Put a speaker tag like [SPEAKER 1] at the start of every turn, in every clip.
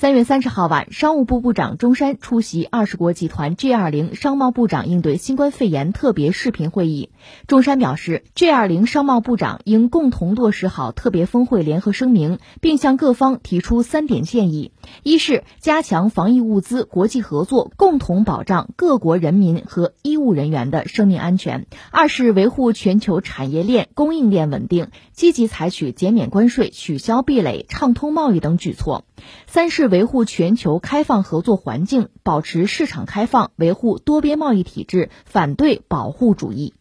[SPEAKER 1] 三月三十号晚，商务部部长钟山出席二十国集团 G20 商贸部长应对新冠肺炎特别视频会议。钟山表示，G20 商贸部长应共同落实好特别峰会联合声明，并向各方提出三点建议：一是加强防疫物资国际合作，共同保障各国人民和医务人员的生命安全；二是维护全球产业链供应链稳定，积极采取减免关税、取消壁垒、畅通贸易等举措；三是。维护全球开放合作环境，保持市场开放，维护多边贸易体制，反对保护主义。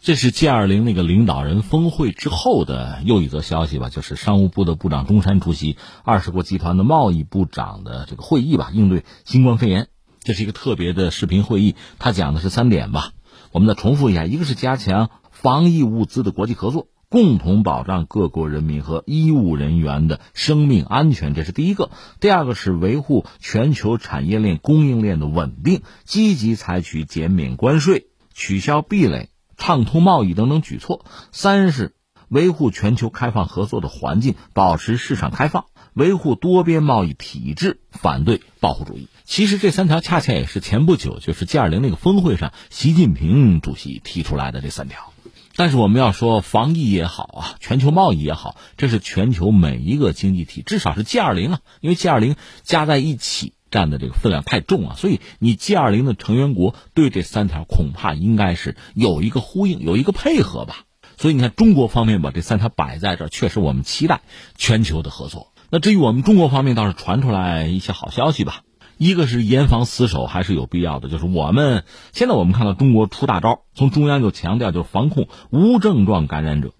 [SPEAKER 2] 这是 G 二零那个领导人峰会之后的又一则消息吧？就是商务部的部长钟山出席二十国集团的贸易部长的这个会议吧，应对新冠肺炎。这是一个特别的视频会议，他讲的是三点吧？我们再重复一下：一个是加强防疫物资的国际合作。共同保障各国人民和医务人员的生命安全，这是第一个。第二个是维护全球产业链供应链的稳定，积极采取减免关税、取消壁垒、畅通贸易等等举措。三是维护全球开放合作的环境，保持市场开放，维护多边贸易体制，反对保护主义。其实这三条恰恰也是前不久就是 G 二零那个峰会上习近平主席提出来的这三条。但是我们要说防疫也好啊，全球贸易也好，这是全球每一个经济体，至少是 G 二零啊，因为 G 二零加在一起占的这个分量太重啊，所以你 G 二零的成员国对这三条恐怕应该是有一个呼应，有一个配合吧。所以你看中国方面把这三条摆在这儿，确实我们期待全球的合作。那至于我们中国方面，倒是传出来一些好消息吧。一个是严防死守还是有必要的，就是我们现在我们看到中国出大招，从中央就强调就是防控无症状感染者，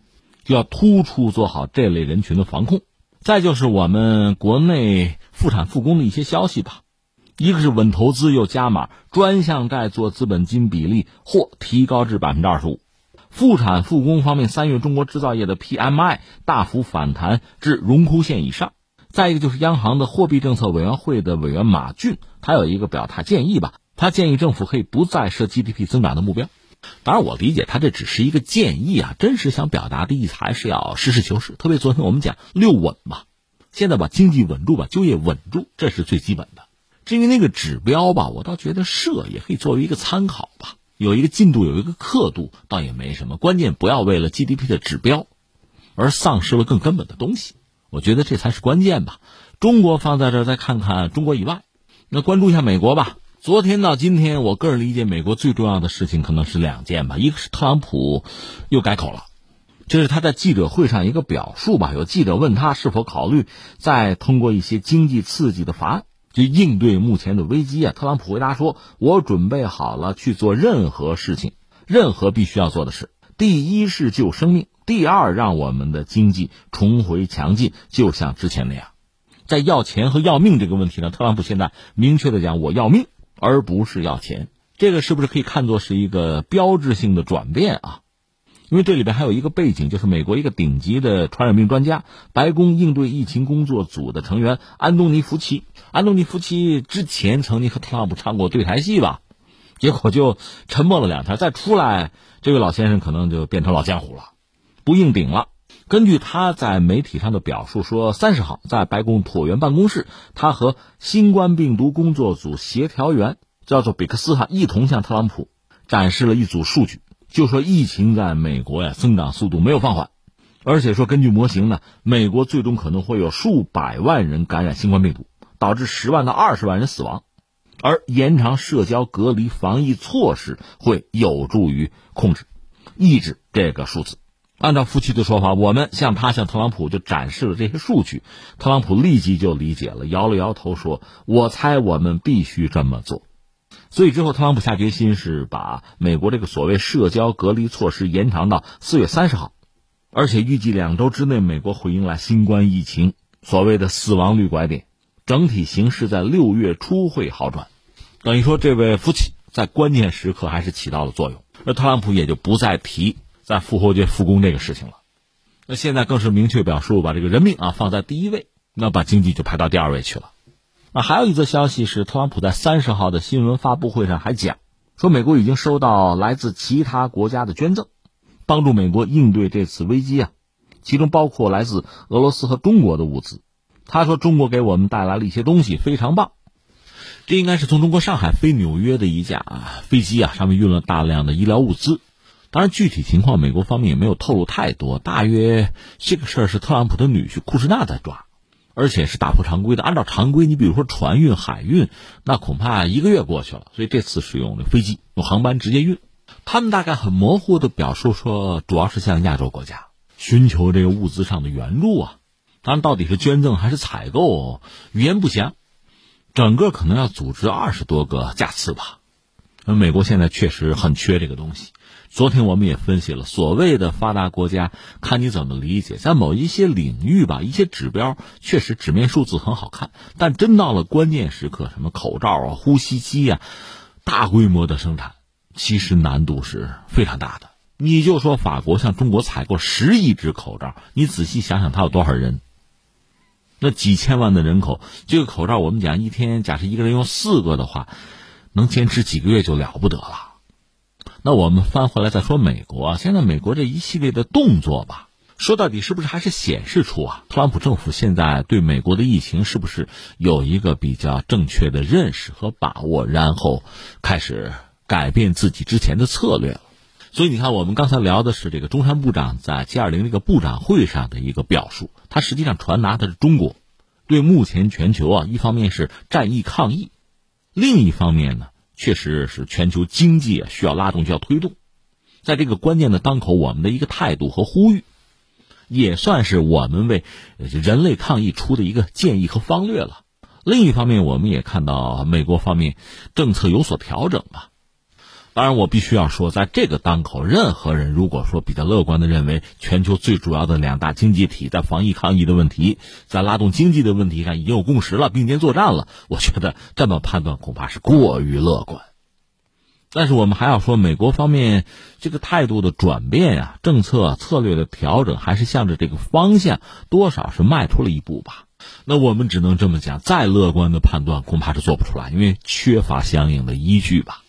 [SPEAKER 2] 就要突出做好这类人群的防控。再就是我们国内复产复工的一些消息吧，一个是稳投资又加码，专项债做资本金比例或提高至百分之二十五。复产复工方面，三月中国制造业的 PMI 大幅反弹至荣枯线以上。再一个就是央行的货币政策委员会的委员马骏，他有一个表态建议吧，他建议政府可以不再设 GDP 增长的目标。当然，我理解他这只是一个建议啊，真实想表达的意思还是要实事求是。特别昨天我们讲六稳嘛，现在把经济稳住，把就业稳住，这是最基本的。至于那个指标吧，我倒觉得设也可以作为一个参考吧，有一个进度，有一个刻度，倒也没什么。关键不要为了 GDP 的指标而丧失了更根本的东西。我觉得这才是关键吧。中国放在这儿，再看看中国以外，那关注一下美国吧。昨天到今天，我个人理解，美国最重要的事情可能是两件吧。一个是特朗普又改口了，这是他在记者会上一个表述吧。有记者问他是否考虑再通过一些经济刺激的法案，就应对目前的危机啊。特朗普回答说：“我准备好了去做任何事情，任何必须要做的事。第一是救生命。”第二，让我们的经济重回强劲，就像之前那样。在要钱和要命这个问题上，特朗普现在明确的讲，我要命，而不是要钱。这个是不是可以看作是一个标志性的转变啊？因为这里边还有一个背景，就是美国一个顶级的传染病专家，白宫应对疫情工作组的成员安东尼·福奇。安东尼·福奇之前曾经和特朗普唱过对台戏吧，结果就沉默了两天，再出来，这位老先生可能就变成老江湖了。不硬顶了。根据他在媒体上的表述说，三十号在白宫椭圆办公室，他和新冠病毒工作组协调员叫做比克斯哈一同向特朗普展示了一组数据，就说疫情在美国呀增长速度没有放缓，而且说根据模型呢，美国最终可能会有数百万人感染新冠病毒，导致十万到二十万人死亡，而延长社交隔离防疫措施会有助于控制、抑制这个数字。按照夫妻的说法，我们向他向特朗普就展示了这些数据，特朗普立即就理解了，摇了摇头说：“我猜我们必须这么做。”所以之后，特朗普下决心是把美国这个所谓社交隔离措施延长到四月三十号，而且预计两周之内，美国会迎来新冠疫情所谓的死亡率拐点，整体形势在六月初会好转。等于说，这位夫妻在关键时刻还是起到了作用，而特朗普也就不再提。在复活节复工这个事情了，那现在更是明确表述把这个人命啊放在第一位，那把经济就排到第二位去了。那还有一则消息是，特朗普在三十号的新闻发布会上还讲，说美国已经收到来自其他国家的捐赠，帮助美国应对这次危机啊，其中包括来自俄罗斯和中国的物资。他说中国给我们带来了一些东西，非常棒。这应该是从中国上海飞纽约的一架飞机啊，上面运了大量的医疗物资。当然，具体情况美国方面也没有透露太多。大约这个事儿是特朗普的女婿库什纳在抓，而且是打破常规的。按照常规，你比如说船运、海运，那恐怕一个月过去了。所以这次使用的飞机，用航班直接运。他们大概很模糊的表述说，主要是向亚洲国家寻求这个物资上的援助啊。当然，到底是捐赠还是采购，语言不详。整个可能要组织二十多个架次吧，美国现在确实很缺这个东西。昨天我们也分析了，所谓的发达国家，看你怎么理解，在某一些领域吧，一些指标确实纸面数字很好看，但真到了关键时刻，什么口罩啊、呼吸机啊，大规模的生产，其实难度是非常大的。你就说法国向中国采购十亿只口罩，你仔细想想，它有多少人？那几千万的人口，这个口罩我们讲一天，假设一个人用四个的话，能坚持几个月就了不得了。那我们翻回来再说美国，现在美国这一系列的动作吧，说到底是不是还是显示出啊，特朗普政府现在对美国的疫情是不是有一个比较正确的认识和把握，然后开始改变自己之前的策略了。所以你看，我们刚才聊的是这个中山部长在 G 二零这个部长会上的一个表述，他实际上传达的是中国对目前全球啊，一方面是战役抗疫，另一方面呢，确实是全球经济啊需要拉动，需要推动，在这个关键的当口，我们的一个态度和呼吁，也算是我们为人类抗疫出的一个建议和方略了。另一方面，我们也看到美国方面政策有所调整吧。当然，我必须要说，在这个当口，任何人如果说比较乐观的认为，全球最主要的两大经济体在防疫抗疫的问题，在拉动经济的问题上已经有共识了，并肩作战了，我觉得这么判断恐怕是过于乐观。但是我们还要说，美国方面这个态度的转变呀，政策策略的调整，还是向着这个方向，多少是迈出了一步吧。那我们只能这么讲，再乐观的判断恐怕是做不出来，因为缺乏相应的依据吧。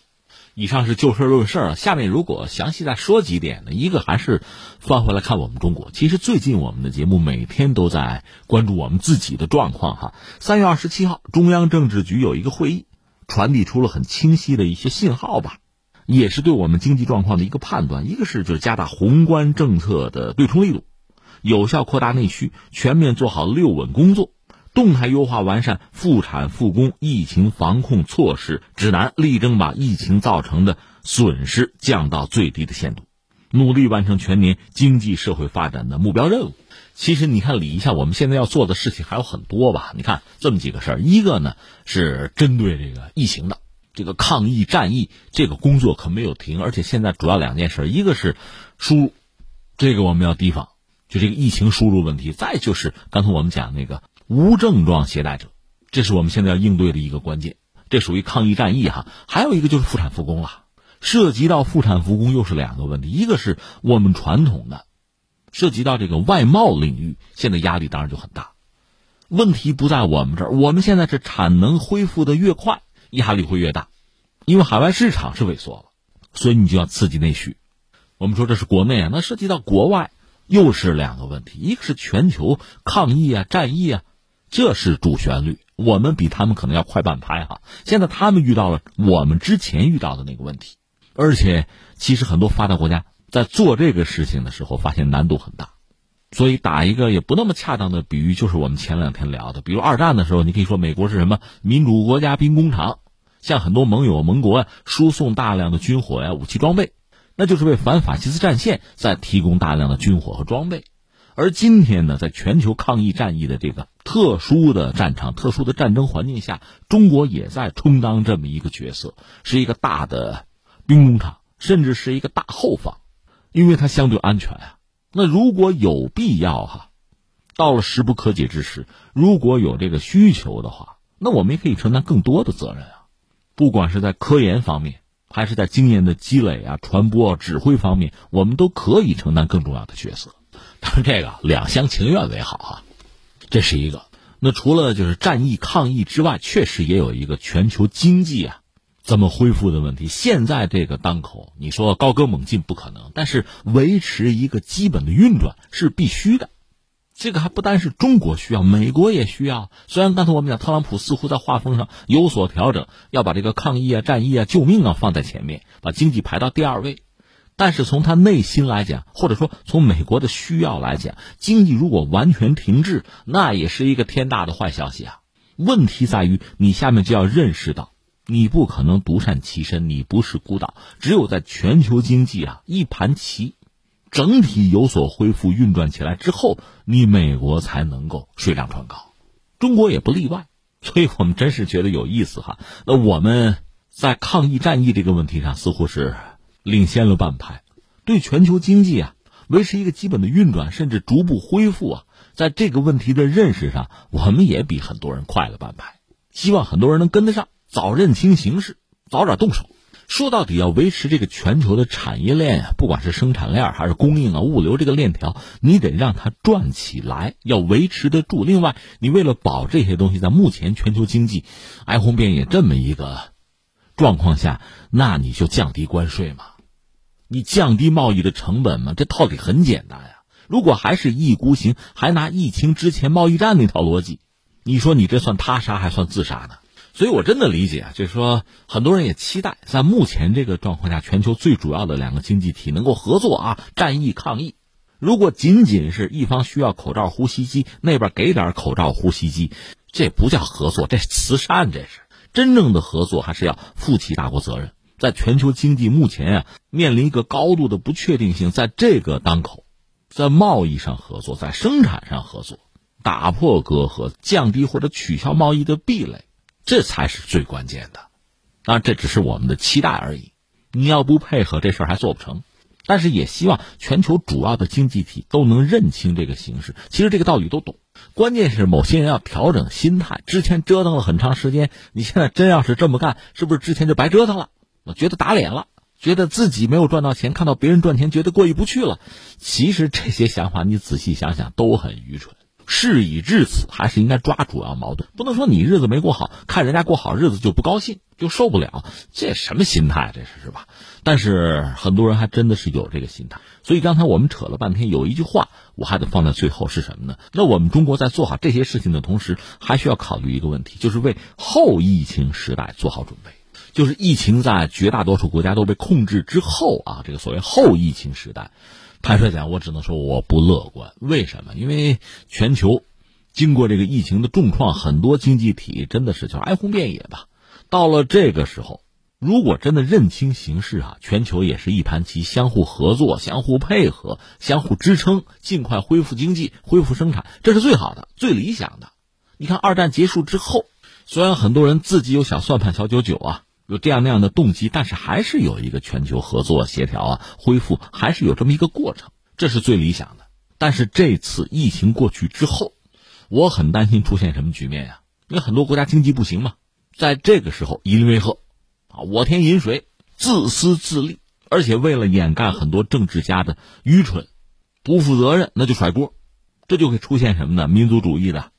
[SPEAKER 2] 以上是就事论事儿，下面如果详细再说几点呢？一个还是翻回来看我们中国。其实最近我们的节目每天都在关注我们自己的状况哈。三月二十七号，中央政治局有一个会议，传递出了很清晰的一些信号吧，也是对我们经济状况的一个判断。一个是就是加大宏观政策的对冲力度，有效扩大内需，全面做好六稳工作。动态优化完善复产复工疫情防控措施指南，力争把疫情造成的损失降到最低的限度，努力完成全年经济社会发展的目标任务。其实你看，理一下，我们现在要做的事情还有很多吧？你看这么几个事儿，一个呢是针对这个疫情的这个抗疫战役，这个工作可没有停，而且现在主要两件事，一个是输入，这个我们要提防，就这个疫情输入问题；再就是刚才我们讲那个。无症状携带者，这是我们现在要应对的一个关键，这属于抗疫战役哈。还有一个就是复产复工了，涉及到复产复工又是两个问题，一个是我们传统的，涉及到这个外贸领域，现在压力当然就很大。问题不在我们这儿，我们现在是产能恢复的越快，压力会越大，因为海外市场是萎缩了，所以你就要刺激内需。我们说这是国内啊，那涉及到国外又是两个问题，一个是全球抗疫啊、战役啊。这是主旋律，我们比他们可能要快半拍哈。现在他们遇到了我们之前遇到的那个问题，而且其实很多发达国家在做这个事情的时候，发现难度很大。所以打一个也不那么恰当的比喻，就是我们前两天聊的，比如二战的时候，你可以说美国是什么民主国家兵工厂，向很多盟友盟国输送大量的军火呀武器装备，那就是为反法西斯战线在提供大量的军火和装备。而今天呢，在全球抗疫战役的这个特殊的战场、特殊的战争环境下，中国也在充当这么一个角色，是一个大的兵工厂，甚至是一个大后方，因为它相对安全啊。那如果有必要哈，到了时不可解之时，如果有这个需求的话，那我们也可以承担更多的责任啊，不管是在科研方面，还是在经验的积累啊、传播、指挥方面，我们都可以承担更重要的角色。这个两厢情愿为好啊，这是一个。那除了就是战役抗疫之外，确实也有一个全球经济啊怎么恢复的问题。现在这个当口，你说高歌猛进不可能，但是维持一个基本的运转是必须的。这个还不单是中国需要，美国也需要。虽然刚才我们讲，特朗普似乎在画风上有所调整，要把这个抗疫啊、战役啊、救命啊放在前面，把经济排到第二位。但是从他内心来讲，或者说从美国的需要来讲，经济如果完全停滞，那也是一个天大的坏消息啊。问题在于，你下面就要认识到，你不可能独善其身，你不是孤岛。只有在全球经济啊一盘棋。整体有所恢复运转起来之后，你美国才能够水涨船高，中国也不例外。所以我们真是觉得有意思哈。那我们在抗疫战役这个问题上似乎是领先了半拍，对全球经济啊维持一个基本的运转，甚至逐步恢复啊，在这个问题的认识上，我们也比很多人快了半拍。希望很多人能跟得上，早认清形势，早点动手。说到底，要维持这个全球的产业链啊，不管是生产链还是供应啊、物流这个链条，你得让它转起来，要维持得住。另外，你为了保这些东西，在目前全球经济哀鸿遍野这么一个状况下，那你就降低关税嘛，你降低贸易的成本嘛，这道理很简单呀。如果还是一意孤行，还拿疫情之前贸易战那套逻辑，你说你这算他杀还算自杀呢？所以，我真的理解啊，就是说，很多人也期待在目前这个状况下，全球最主要的两个经济体能够合作啊，战役抗疫。如果仅仅是一方需要口罩、呼吸机，那边给点口罩、呼吸机，这不叫合作，这是慈善，这是真正的合作，还是要负起大国责任。在全球经济目前啊面临一个高度的不确定性，在这个当口，在贸易上合作，在生产上合作，打破隔阂，降低或者取消贸易的壁垒。这才是最关键的，当然这只是我们的期待而已。你要不配合，这事儿还做不成。但是也希望全球主要的经济体都能认清这个形势。其实这个道理都懂，关键是某些人要调整心态。之前折腾了很长时间，你现在真要是这么干，是不是之前就白折腾了？我觉得打脸了，觉得自己没有赚到钱，看到别人赚钱，觉得过意不去了。其实这些想法，你仔细想想，都很愚蠢。事已至此，还是应该抓主要矛盾，不能说你日子没过好，看人家过好日子就不高兴，就受不了，这什么心态？这是是吧？但是很多人还真的是有这个心态，所以刚才我们扯了半天，有一句话我还得放在最后是什么呢？那我们中国在做好这些事情的同时，还需要考虑一个问题，就是为后疫情时代做好准备。就是疫情在绝大多数国家都被控制之后啊，这个所谓后疫情时代。坦率讲，我只能说我不乐观。为什么？因为全球经过这个疫情的重创，很多经济体真的是叫哀鸿遍野吧。到了这个时候，如果真的认清形势啊，全球也是一盘棋，相互合作、相互配合、相互支撑，尽快恢复经济、恢复生产，这是最好的、最理想的。你看，二战结束之后，虽然很多人自己有小算盘、小九九啊。有这样那样的动机，但是还是有一个全球合作协调啊，恢复还是有这么一个过程，这是最理想的。但是这次疫情过去之后，我很担心出现什么局面呀？因为很多国家经济不行嘛，在这个时候以邻为壑，啊，我天饮水，自私自利，而且为了掩盖很多政治家的愚蠢、不负责任，那就甩锅，这就会出现什么呢？民族主义的、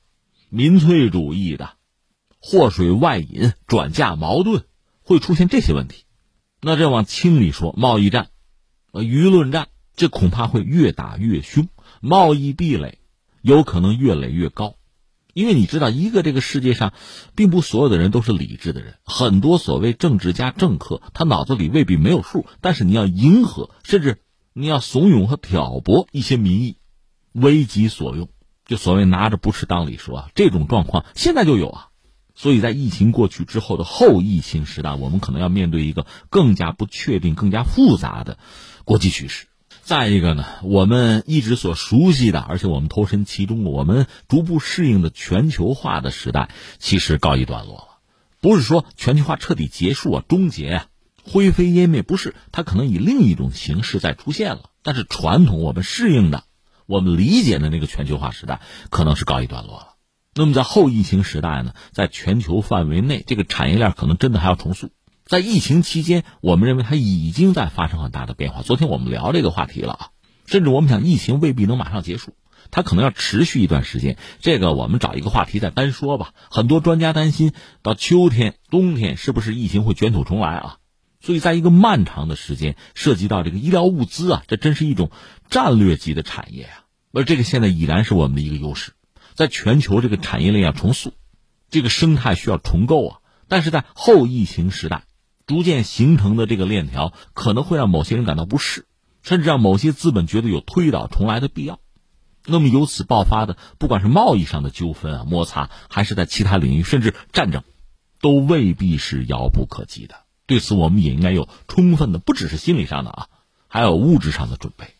[SPEAKER 2] 民粹主义的，祸水外引，转嫁矛盾。会出现这些问题，那这往轻里说，贸易战、呃舆论战，这恐怕会越打越凶，贸易壁垒有可能越垒越高，因为你知道，一个这个世界上，并不所有的人都是理智的人，很多所谓政治家、政客，他脑子里未必没有数，但是你要迎合，甚至你要怂恿和挑拨一些民意，为己所用，就所谓拿着不是当理说啊，这种状况现在就有啊。所以在疫情过去之后的后疫情时代，我们可能要面对一个更加不确定、更加复杂的国际局势。再一个呢，我们一直所熟悉的，而且我们投身其中，我们逐步适应的全球化的时代，其实告一段落了。不是说全球化彻底结束啊、终结啊、灰飞烟灭，不是，它可能以另一种形式在出现了。但是传统我们适应的、我们理解的那个全球化时代，可能是告一段落了。那么在后疫情时代呢，在全球范围内，这个产业链可能真的还要重塑。在疫情期间，我们认为它已经在发生很大的变化。昨天我们聊这个话题了啊，甚至我们讲疫情未必能马上结束，它可能要持续一段时间。这个我们找一个话题再单说吧。很多专家担心到秋天、冬天是不是疫情会卷土重来啊？所以在一个漫长的时间，涉及到这个医疗物资啊，这真是一种战略级的产业啊。而这个现在已然是我们的一个优势。在全球这个产业链要重塑，这个生态需要重构啊。但是在后疫情时代，逐渐形成的这个链条可能会让某些人感到不适，甚至让某些资本觉得有推倒重来的必要。那么由此爆发的，不管是贸易上的纠纷啊、摩擦，还是在其他领域，甚至战争，都未必是遥不可及的。对此，我们也应该有充分的，不只是心理上的啊，还有物质上的准备。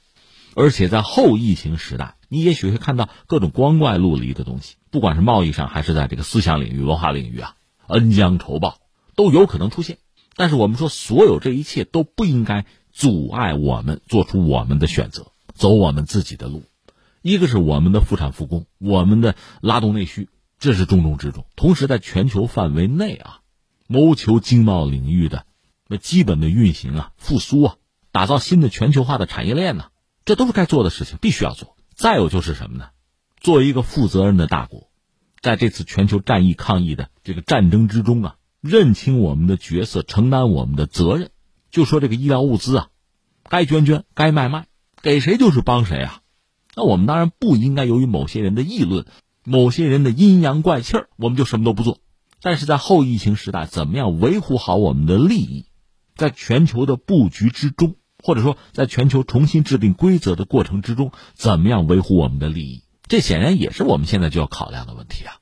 [SPEAKER 2] 而且在后疫情时代，你也许会看到各种光怪陆离的东西，不管是贸易上，还是在这个思想领域、文化领域啊，恩将仇报都有可能出现。但是我们说，所有这一切都不应该阻碍我们做出我们的选择，走我们自己的路。一个是我们的复产复工，我们的拉动内需，这是重中之重。同时，在全球范围内啊，谋求经贸领域的那基本的运行啊、复苏啊，打造新的全球化的产业链呢，这都是该做的事情，必须要做。再有就是什么呢？作为一个负责任的大国，在这次全球战役抗疫的这个战争之中啊，认清我们的角色，承担我们的责任。就说这个医疗物资啊，该捐捐，该卖卖，给谁就是帮谁啊。那我们当然不应该由于某些人的议论、某些人的阴阳怪气儿，我们就什么都不做。但是在后疫情时代，怎么样维护好我们的利益，在全球的布局之中，或者说在全球重新制定规则的过程之中，怎么样维护我们的利益？这显然也是我们现在就要考量的问题啊。